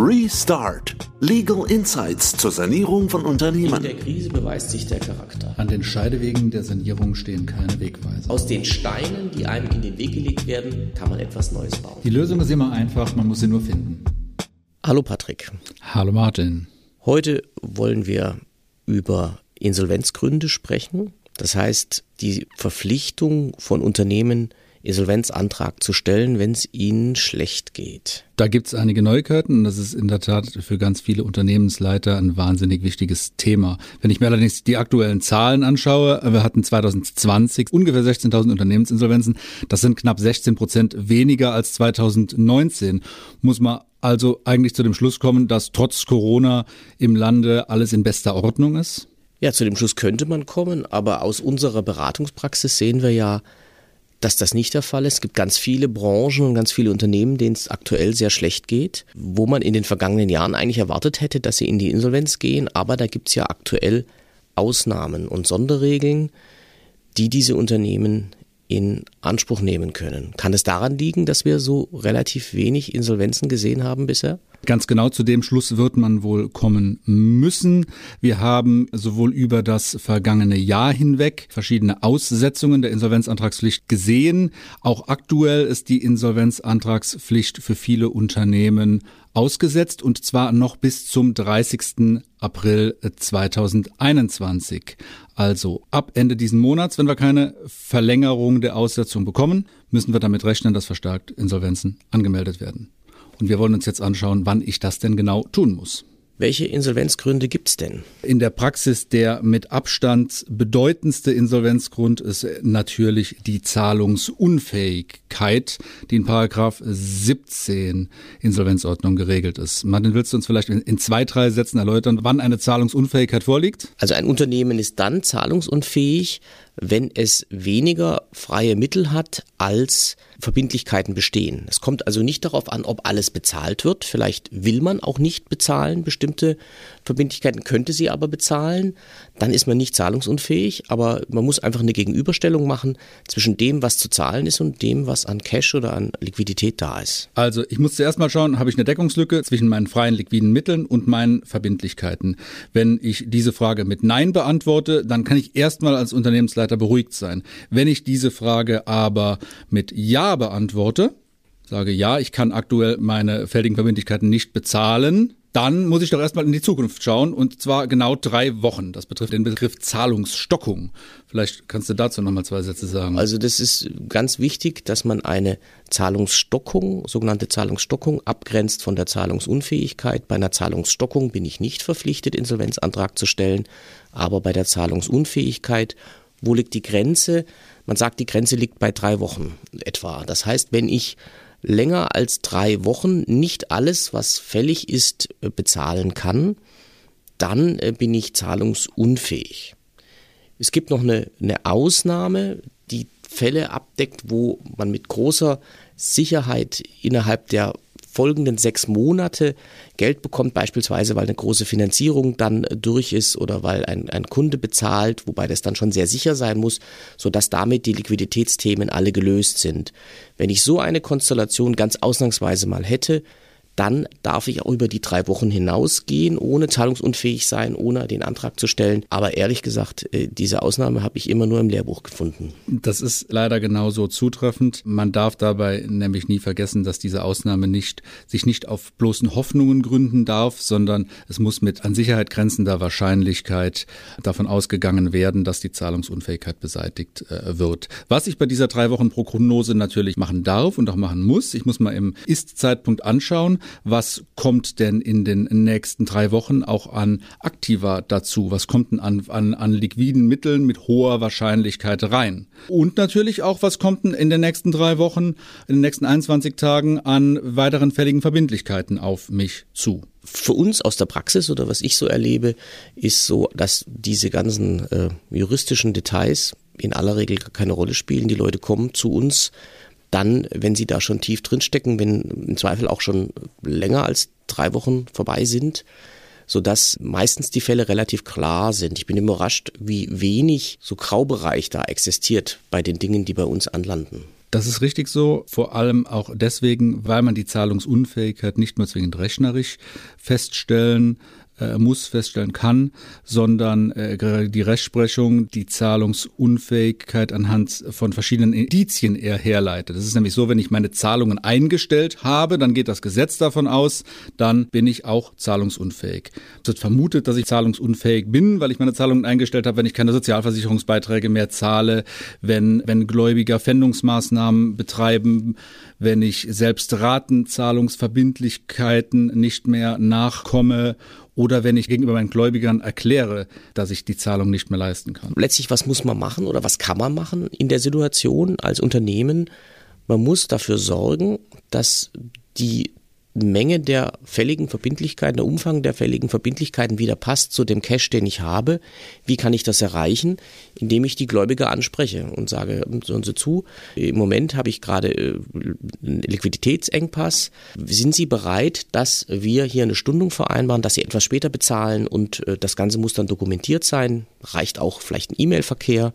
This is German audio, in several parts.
Restart. Legal Insights zur Sanierung von Unternehmen. In der Krise beweist sich der Charakter. An den Scheidewegen der Sanierung stehen keine Wegweiser. Aus den Steinen, die einem in den Weg gelegt werden, kann man etwas Neues bauen. Die Lösung ist immer einfach, man muss sie nur finden. Hallo Patrick. Hallo Martin. Heute wollen wir über Insolvenzgründe sprechen. Das heißt, die Verpflichtung von Unternehmen, Insolvenzantrag zu stellen, wenn es ihnen schlecht geht. Da gibt es einige Neuigkeiten und das ist in der Tat für ganz viele Unternehmensleiter ein wahnsinnig wichtiges Thema. Wenn ich mir allerdings die aktuellen Zahlen anschaue, wir hatten 2020 ungefähr 16.000 Unternehmensinsolvenzen. Das sind knapp 16 Prozent weniger als 2019. Muss man also eigentlich zu dem Schluss kommen, dass trotz Corona im Lande alles in bester Ordnung ist? Ja, zu dem Schluss könnte man kommen, aber aus unserer Beratungspraxis sehen wir ja, dass das nicht der Fall ist. Es gibt ganz viele Branchen und ganz viele Unternehmen, denen es aktuell sehr schlecht geht, wo man in den vergangenen Jahren eigentlich erwartet hätte, dass sie in die Insolvenz gehen. Aber da gibt es ja aktuell Ausnahmen und Sonderregeln, die diese Unternehmen in Anspruch nehmen können. Kann es daran liegen, dass wir so relativ wenig Insolvenzen gesehen haben bisher? Ganz genau zu dem Schluss wird man wohl kommen müssen. Wir haben sowohl über das vergangene Jahr hinweg verschiedene Aussetzungen der Insolvenzantragspflicht gesehen. Auch aktuell ist die Insolvenzantragspflicht für viele Unternehmen ausgesetzt und zwar noch bis zum 30. April 2021. Also ab Ende diesen Monats, wenn wir keine Verlängerung der Aussetzung bekommen, müssen wir damit rechnen, dass verstärkt Insolvenzen angemeldet werden. Und wir wollen uns jetzt anschauen, wann ich das denn genau tun muss. Welche Insolvenzgründe gibt's denn? In der Praxis der mit Abstand bedeutendste Insolvenzgrund ist natürlich die Zahlungsunfähigkeit, die in Paragraph 17 Insolvenzordnung geregelt ist. Martin, willst du uns vielleicht in zwei, drei Sätzen erläutern, wann eine Zahlungsunfähigkeit vorliegt? Also ein Unternehmen ist dann zahlungsunfähig, wenn es weniger freie Mittel hat, als Verbindlichkeiten bestehen. Es kommt also nicht darauf an, ob alles bezahlt wird. Vielleicht will man auch nicht bezahlen. Bestimmte Verbindlichkeiten könnte sie aber bezahlen. Dann ist man nicht zahlungsunfähig, aber man muss einfach eine Gegenüberstellung machen zwischen dem, was zu zahlen ist und dem, was an Cash oder an Liquidität da ist. Also ich muss zuerst mal schauen, habe ich eine Deckungslücke zwischen meinen freien liquiden Mitteln und meinen Verbindlichkeiten. Wenn ich diese Frage mit Nein beantworte, dann kann ich erstmal als Unternehmensleiter beruhigt sein. Wenn ich diese Frage aber mit Ja beantworte, sage ja, ich kann aktuell meine fälligen Verbindlichkeiten nicht bezahlen, dann muss ich doch erstmal in die Zukunft schauen und zwar genau drei Wochen. Das betrifft den Begriff Zahlungsstockung. Vielleicht kannst du dazu nochmal zwei Sätze sagen. Also das ist ganz wichtig, dass man eine Zahlungsstockung, sogenannte Zahlungsstockung, abgrenzt von der Zahlungsunfähigkeit. Bei einer Zahlungsstockung bin ich nicht verpflichtet, Insolvenzantrag zu stellen, aber bei der Zahlungsunfähigkeit, wo liegt die Grenze? Man sagt, die Grenze liegt bei drei Wochen etwa. Das heißt, wenn ich länger als drei Wochen nicht alles, was fällig ist, äh, bezahlen kann, dann äh, bin ich zahlungsunfähig. Es gibt noch eine, eine Ausnahme, die Fälle abdeckt, wo man mit großer Sicherheit innerhalb der folgenden sechs Monate Geld bekommt, beispielsweise weil eine große Finanzierung dann durch ist oder weil ein, ein Kunde bezahlt, wobei das dann schon sehr sicher sein muss, sodass damit die Liquiditätsthemen alle gelöst sind. Wenn ich so eine Konstellation ganz ausnahmsweise mal hätte, dann darf ich auch über die drei Wochen hinausgehen, ohne zahlungsunfähig sein, ohne den Antrag zu stellen. Aber ehrlich gesagt, äh, diese Ausnahme habe ich immer nur im Lehrbuch gefunden. Das ist leider genauso zutreffend. Man darf dabei nämlich nie vergessen, dass diese Ausnahme nicht, sich nicht auf bloßen Hoffnungen gründen darf, sondern es muss mit an Sicherheit grenzender Wahrscheinlichkeit davon ausgegangen werden, dass die Zahlungsunfähigkeit beseitigt äh, wird. Was ich bei dieser drei Wochen Prognose natürlich machen darf und auch machen muss, ich muss mal im Ist-Zeitpunkt anschauen, was kommt denn in den nächsten drei Wochen auch an Aktiva dazu? Was kommt denn an, an, an liquiden Mitteln mit hoher Wahrscheinlichkeit rein? Und natürlich auch, was kommt denn in den nächsten drei Wochen, in den nächsten 21 Tagen an weiteren fälligen Verbindlichkeiten auf mich zu? für uns aus der Praxis oder was ich so erlebe, ist so, dass diese ganzen äh, juristischen Details in aller Regel keine Rolle spielen. Die Leute kommen zu uns dann, wenn sie da schon tief drin stecken, wenn im Zweifel auch schon länger als drei Wochen vorbei sind, sodass meistens die Fälle relativ klar sind. Ich bin überrascht, wie wenig so Graubereich da existiert bei den Dingen, die bei uns anlanden. Das ist richtig so, vor allem auch deswegen, weil man die Zahlungsunfähigkeit nicht nur zwingend rechnerisch feststellen äh, muss, feststellen kann, sondern äh, die Rechtsprechung die Zahlungsunfähigkeit anhand von verschiedenen Indizien eher herleitet. Das ist nämlich so, wenn ich meine Zahlungen eingestellt habe, dann geht das Gesetz davon aus, dann bin ich auch zahlungsunfähig. Es wird vermutet, dass ich zahlungsunfähig bin, weil ich meine Zahlungen eingestellt habe, wenn ich keine Sozialversicherungsbeiträge mehr zahle, wenn, wenn Gläubiger Fändungsmaßnahmen betreiben, wenn ich selbst Ratenzahlungsverbindlichkeiten nicht mehr nachkomme oder wenn ich gegenüber meinen Gläubigern erkläre, dass ich die Zahlung nicht mehr leisten kann. Letztlich, was muss man machen oder was kann man machen in der Situation als Unternehmen? Man muss dafür sorgen, dass die Menge der fälligen Verbindlichkeiten, der Umfang der fälligen Verbindlichkeiten wieder passt zu dem Cash, den ich habe. Wie kann ich das erreichen? Indem ich die Gläubiger anspreche und sage, hören Sie zu, im Moment habe ich gerade äh, einen Liquiditätsengpass. Sind Sie bereit, dass wir hier eine Stundung vereinbaren, dass Sie etwas später bezahlen und äh, das Ganze muss dann dokumentiert sein? Reicht auch vielleicht ein E-Mail-Verkehr?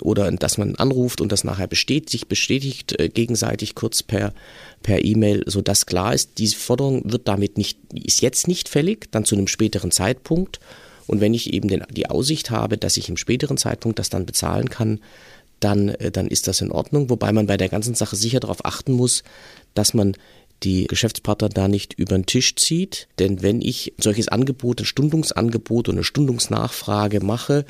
Oder dass man anruft und das nachher besteht, sich bestätigt äh, gegenseitig kurz per per E-Mail, so dass klar ist, diese Forderung wird damit nicht ist jetzt nicht fällig, dann zu einem späteren Zeitpunkt. Und wenn ich eben den, die Aussicht habe, dass ich im späteren Zeitpunkt das dann bezahlen kann, dann äh, dann ist das in Ordnung, wobei man bei der ganzen Sache sicher darauf achten muss, dass man die Geschäftspartner da nicht über den Tisch zieht, denn wenn ich solches Angebot, ein Stundungsangebot und eine Stundungsnachfrage mache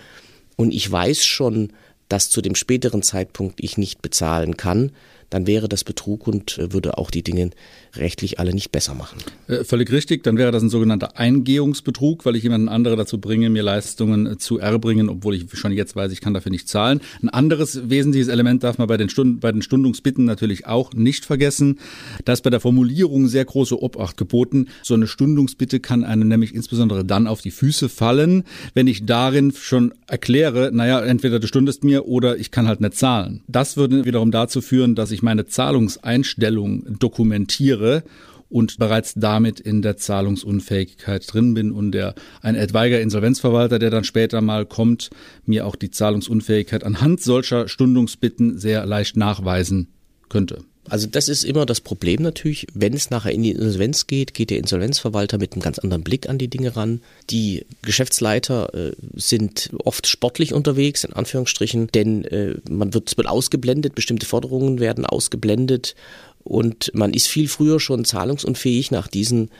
und ich weiß schon, dass zu dem späteren Zeitpunkt ich nicht bezahlen kann, dann wäre das Betrug und äh, würde auch die Dinge rechtlich alle nicht besser machen. Äh, völlig richtig, dann wäre das ein sogenannter Eingehungsbetrug, weil ich jemanden anderen dazu bringe, mir Leistungen äh, zu erbringen, obwohl ich schon jetzt weiß, ich kann dafür nicht zahlen. Ein anderes wesentliches Element darf man bei den, Stund bei den Stundungsbitten natürlich auch nicht vergessen. Da ist bei der Formulierung sehr große Obacht geboten. So eine Stundungsbitte kann einem nämlich insbesondere dann auf die Füße fallen, wenn ich darin schon erkläre, naja, entweder du stundest mir oder ich kann halt nicht zahlen. Das würde wiederum dazu führen, dass ich meine Zahlungseinstellung dokumentiere und bereits damit in der Zahlungsunfähigkeit drin bin und der ein etwaiger Insolvenzverwalter, der dann später mal kommt, mir auch die Zahlungsunfähigkeit anhand solcher Stundungsbitten sehr leicht nachweisen könnte. Also das ist immer das Problem natürlich, wenn es nachher in die Insolvenz geht, geht der Insolvenzverwalter mit einem ganz anderen Blick an die Dinge ran. Die Geschäftsleiter äh, sind oft sportlich unterwegs, in Anführungsstrichen, denn äh, man wird, ausgeblendet, bestimmte Forderungen werden ausgeblendet und man ist viel früher schon zahlungsunfähig nach diesen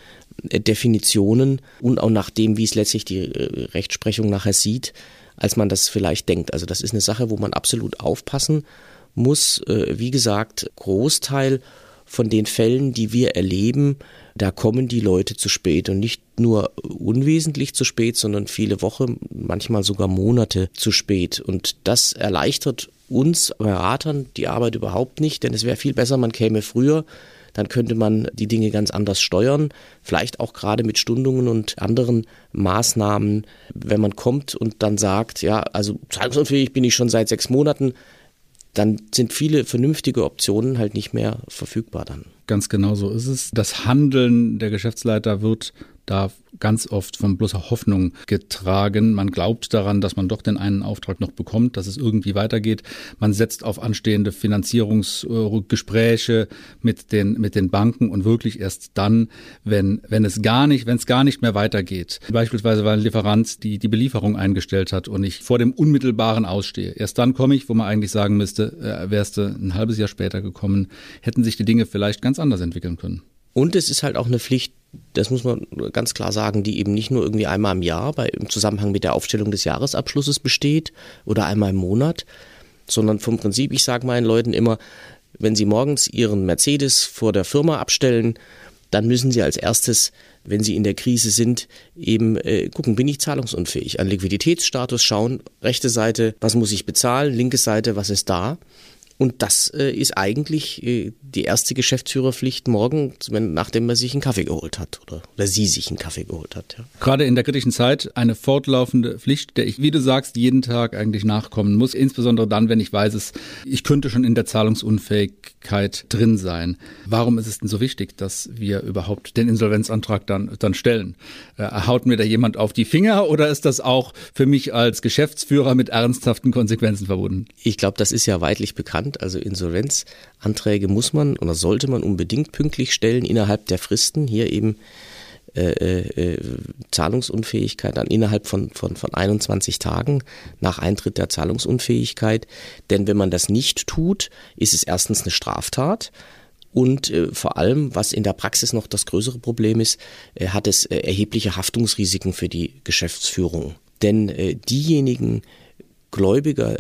äh, Definitionen und auch nach dem, wie es letztlich die äh, Rechtsprechung nachher sieht, als man das vielleicht denkt. Also das ist eine Sache, wo man absolut aufpassen muss muss, äh, wie gesagt, Großteil von den Fällen, die wir erleben, da kommen die Leute zu spät und nicht nur unwesentlich zu spät, sondern viele Wochen, manchmal sogar Monate zu spät. Und das erleichtert uns Beratern die Arbeit überhaupt nicht, denn es wäre viel besser, man käme früher, dann könnte man die Dinge ganz anders steuern, vielleicht auch gerade mit Stundungen und anderen Maßnahmen, wenn man kommt und dann sagt, ja, also zahlungsunfähig bin ich schon seit sechs Monaten, dann sind viele vernünftige Optionen halt nicht mehr verfügbar dann. Ganz genau so ist es. Das Handeln der Geschäftsleiter wird da ganz oft von bloßer Hoffnung getragen. Man glaubt daran, dass man doch den einen Auftrag noch bekommt, dass es irgendwie weitergeht. Man setzt auf anstehende Finanzierungsgespräche mit den, mit den Banken und wirklich erst dann, wenn, wenn es gar nicht, wenn es gar nicht mehr weitergeht. Beispielsweise, weil ein Lieferant die, die Belieferung eingestellt hat und ich vor dem unmittelbaren ausstehe. Erst dann komme ich, wo man eigentlich sagen müsste, äh, wärst du ein halbes Jahr später gekommen, hätten sich die Dinge vielleicht ganz anders entwickeln können. Und es ist halt auch eine Pflicht, das muss man ganz klar sagen, die eben nicht nur irgendwie einmal im Jahr bei, im Zusammenhang mit der Aufstellung des Jahresabschlusses besteht oder einmal im Monat, sondern vom Prinzip, ich sage meinen Leuten immer, wenn sie morgens ihren Mercedes vor der Firma abstellen, dann müssen sie als erstes, wenn sie in der Krise sind, eben äh, gucken, bin ich zahlungsunfähig, an Liquiditätsstatus schauen, rechte Seite, was muss ich bezahlen, linke Seite, was ist da und das äh, ist eigentlich äh, die erste Geschäftsführerpflicht morgen, wenn, nachdem man sich einen Kaffee geholt hat oder, oder sie sich einen Kaffee geholt hat. Ja. Gerade in der kritischen Zeit eine fortlaufende Pflicht, der ich, wie du sagst, jeden Tag eigentlich nachkommen muss. Insbesondere dann, wenn ich weiß, es, ich könnte schon in der Zahlungsunfähigkeit drin sein. Warum ist es denn so wichtig, dass wir überhaupt den Insolvenzantrag dann, dann stellen? Äh, haut mir da jemand auf die Finger oder ist das auch für mich als Geschäftsführer mit ernsthaften Konsequenzen verbunden? Ich glaube, das ist ja weitlich bekannt gelernt. Also Insolvenzanträge muss man oder sollte man unbedingt pünktlich stellen innerhalb der Fristen. Hier eben äh, äh, Zahlungsunfähigkeit dann innerhalb von, von, von 21 Tagen nach Eintritt der Zahlungsunfähigkeit. Denn wenn man das nicht tut, ist es erstens eine Straftat. Und äh, vor allem, was in der Praxis noch das größere Problem ist, äh, hat es äh, erhebliche Haftungsrisiken für die Geschäftsführung. Denn äh, diejenigen Gläubiger,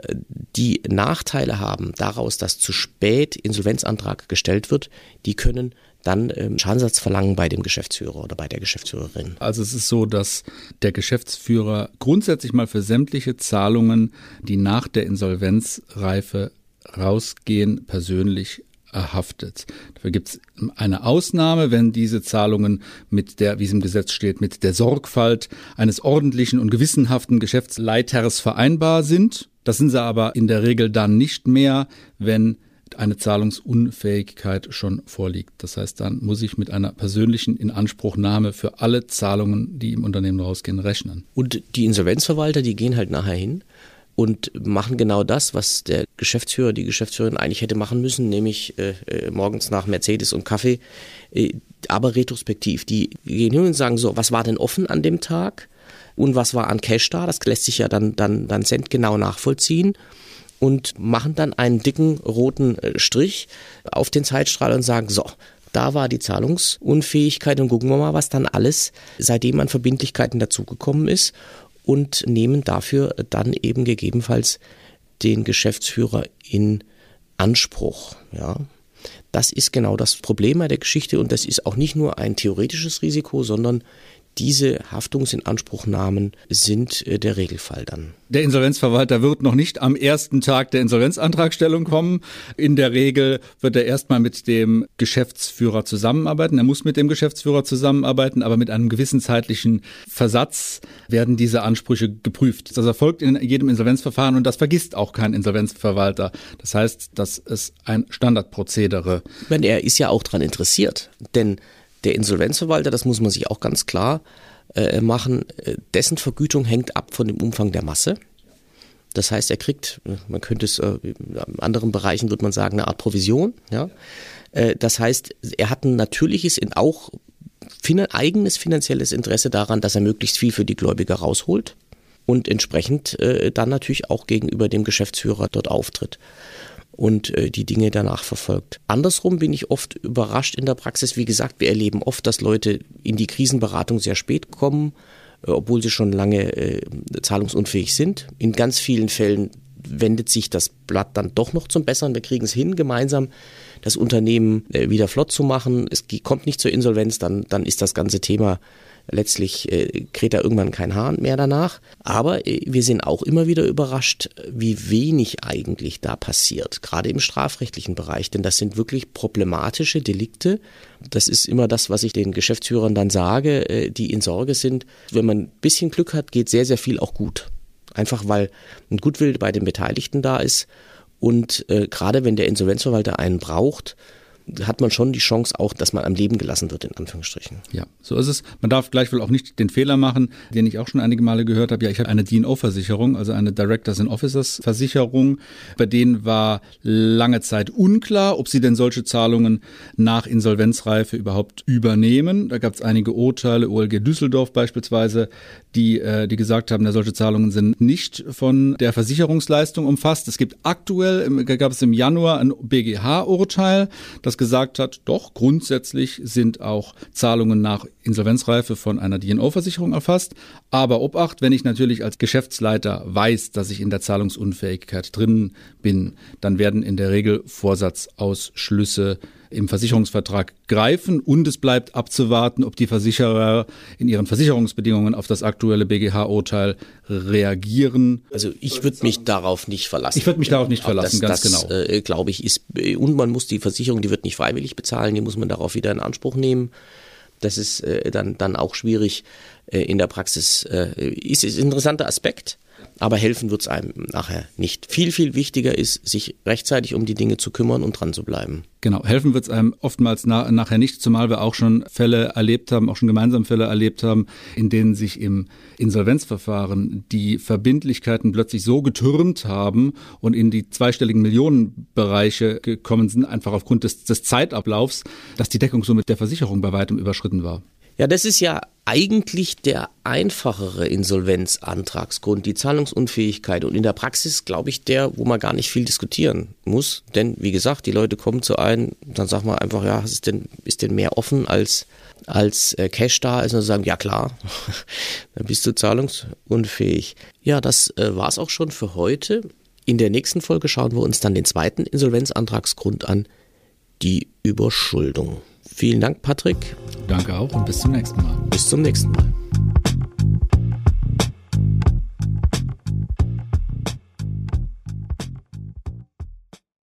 die Nachteile haben daraus, dass zu spät Insolvenzantrag gestellt wird, die können dann ähm, Schadensersatz verlangen bei dem Geschäftsführer oder bei der Geschäftsführerin. Also es ist so, dass der Geschäftsführer grundsätzlich mal für sämtliche Zahlungen, die nach der Insolvenzreife rausgehen, persönlich erhaftet. Dafür gibt es eine Ausnahme, wenn diese Zahlungen mit der, wie es im Gesetz steht, mit der Sorgfalt eines ordentlichen und gewissenhaften Geschäftsleiters vereinbar sind. Das sind sie aber in der Regel dann nicht mehr, wenn eine Zahlungsunfähigkeit schon vorliegt. Das heißt, dann muss ich mit einer persönlichen Inanspruchnahme für alle Zahlungen, die im Unternehmen rausgehen, rechnen. Und die Insolvenzverwalter, die gehen halt nachher hin und machen genau das, was der Geschäftsführer, die Geschäftsführerin eigentlich hätte machen müssen, nämlich äh, äh, morgens nach Mercedes und Kaffee, äh, aber retrospektiv. Die gehen hin und sagen so, was war denn offen an dem Tag und was war an Cash da? Das lässt sich ja dann, dann, dann centgenau nachvollziehen und machen dann einen dicken roten äh, Strich auf den Zeitstrahl und sagen so, da war die Zahlungsunfähigkeit und gucken wir mal, was dann alles seitdem an Verbindlichkeiten dazugekommen ist und nehmen dafür dann eben gegebenenfalls den Geschäftsführer in Anspruch. Ja. Das ist genau das Problem bei der Geschichte und das ist auch nicht nur ein theoretisches Risiko, sondern diese Haftungsinanspruchnahmen sind äh, der Regelfall dann. Der Insolvenzverwalter wird noch nicht am ersten Tag der Insolvenzantragstellung kommen. In der Regel wird er erstmal mit dem Geschäftsführer zusammenarbeiten. Er muss mit dem Geschäftsführer zusammenarbeiten, aber mit einem gewissen zeitlichen Versatz werden diese Ansprüche geprüft. Das erfolgt in jedem Insolvenzverfahren und das vergisst auch kein Insolvenzverwalter. Das heißt, das ist ein Standardprozedere. Meine, er ist ja auch daran interessiert, denn der Insolvenzverwalter, das muss man sich auch ganz klar äh, machen, äh, dessen Vergütung hängt ab von dem Umfang der Masse. Das heißt, er kriegt, äh, man könnte es, äh, in anderen Bereichen würde man sagen, eine Art Provision. Ja? Äh, das heißt, er hat ein natürliches, in auch fin eigenes finanzielles Interesse daran, dass er möglichst viel für die Gläubiger rausholt und entsprechend äh, dann natürlich auch gegenüber dem Geschäftsführer dort auftritt und äh, die Dinge danach verfolgt. Andersrum bin ich oft überrascht in der Praxis. Wie gesagt, wir erleben oft, dass Leute in die Krisenberatung sehr spät kommen, äh, obwohl sie schon lange äh, zahlungsunfähig sind. In ganz vielen Fällen wendet sich das Blatt dann doch noch zum Besseren. Wir kriegen es hin, gemeinsam das Unternehmen äh, wieder flott zu machen. Es kommt nicht zur Insolvenz, dann, dann ist das ganze Thema Letztlich äh, kräht da irgendwann kein Hahn mehr danach. Aber äh, wir sind auch immer wieder überrascht, wie wenig eigentlich da passiert, gerade im strafrechtlichen Bereich. Denn das sind wirklich problematische Delikte. Das ist immer das, was ich den Geschäftsführern dann sage, äh, die in Sorge sind. Wenn man ein bisschen Glück hat, geht sehr, sehr viel auch gut. Einfach weil ein Gutwill bei den Beteiligten da ist. Und äh, gerade wenn der Insolvenzverwalter einen braucht, hat man schon die Chance auch, dass man am Leben gelassen wird, in Anführungsstrichen. Ja, so ist es. Man darf gleichwohl auch nicht den Fehler machen, den ich auch schon einige Male gehört habe. Ja, ich habe eine DNO-Versicherung, also eine Directors and Officers Versicherung. Bei denen war lange Zeit unklar, ob sie denn solche Zahlungen nach Insolvenzreife überhaupt übernehmen. Da gab es einige Urteile, OLG Düsseldorf beispielsweise, die, äh, die gesagt haben, ja, solche Zahlungen sind nicht von der Versicherungsleistung umfasst. Es gibt aktuell, gab es im Januar ein BGH-Urteil, das gesagt hat, doch, grundsätzlich sind auch Zahlungen nach Insolvenzreife von einer DNO-Versicherung erfasst. Aber Obacht, wenn ich natürlich als Geschäftsleiter weiß, dass ich in der Zahlungsunfähigkeit drin bin, dann werden in der Regel Vorsatzausschlüsse im Versicherungsvertrag greifen und es bleibt abzuwarten, ob die Versicherer in ihren Versicherungsbedingungen auf das aktuelle BGH-Urteil reagieren. Also ich würde mich darauf nicht verlassen. Ich würde mich darauf nicht verlassen, das, ganz das, genau. Äh, glaube ich, ist und man muss die Versicherung, die wird nicht freiwillig bezahlen, die muss man darauf wieder in Anspruch nehmen. Das ist äh, dann dann auch schwierig äh, in der Praxis. Äh, ist, ist ein interessanter Aspekt. Aber helfen wird es einem nachher nicht. Viel, viel wichtiger ist, sich rechtzeitig um die Dinge zu kümmern und dran zu bleiben. Genau, helfen wird es einem oftmals na nachher nicht, zumal wir auch schon Fälle erlebt haben, auch schon gemeinsam Fälle erlebt haben, in denen sich im Insolvenzverfahren die Verbindlichkeiten plötzlich so getürmt haben und in die zweistelligen Millionenbereiche gekommen sind, einfach aufgrund des, des Zeitablaufs, dass die Deckungssumme der Versicherung bei weitem überschritten war. Ja, das ist ja eigentlich der einfachere Insolvenzantragsgrund, die Zahlungsunfähigkeit. Und in der Praxis, glaube ich, der, wo man gar nicht viel diskutieren muss. Denn, wie gesagt, die Leute kommen zu einem, dann sagt man einfach, ja, ist denn, ist denn mehr offen als, als äh, Cash da? Also sagen, ja klar, dann bist du zahlungsunfähig. Ja, das äh, war's auch schon für heute. In der nächsten Folge schauen wir uns dann den zweiten Insolvenzantragsgrund an, die Überschuldung. Vielen Dank, Patrick. Danke auch und bis zum nächsten Mal. Bis zum nächsten Mal.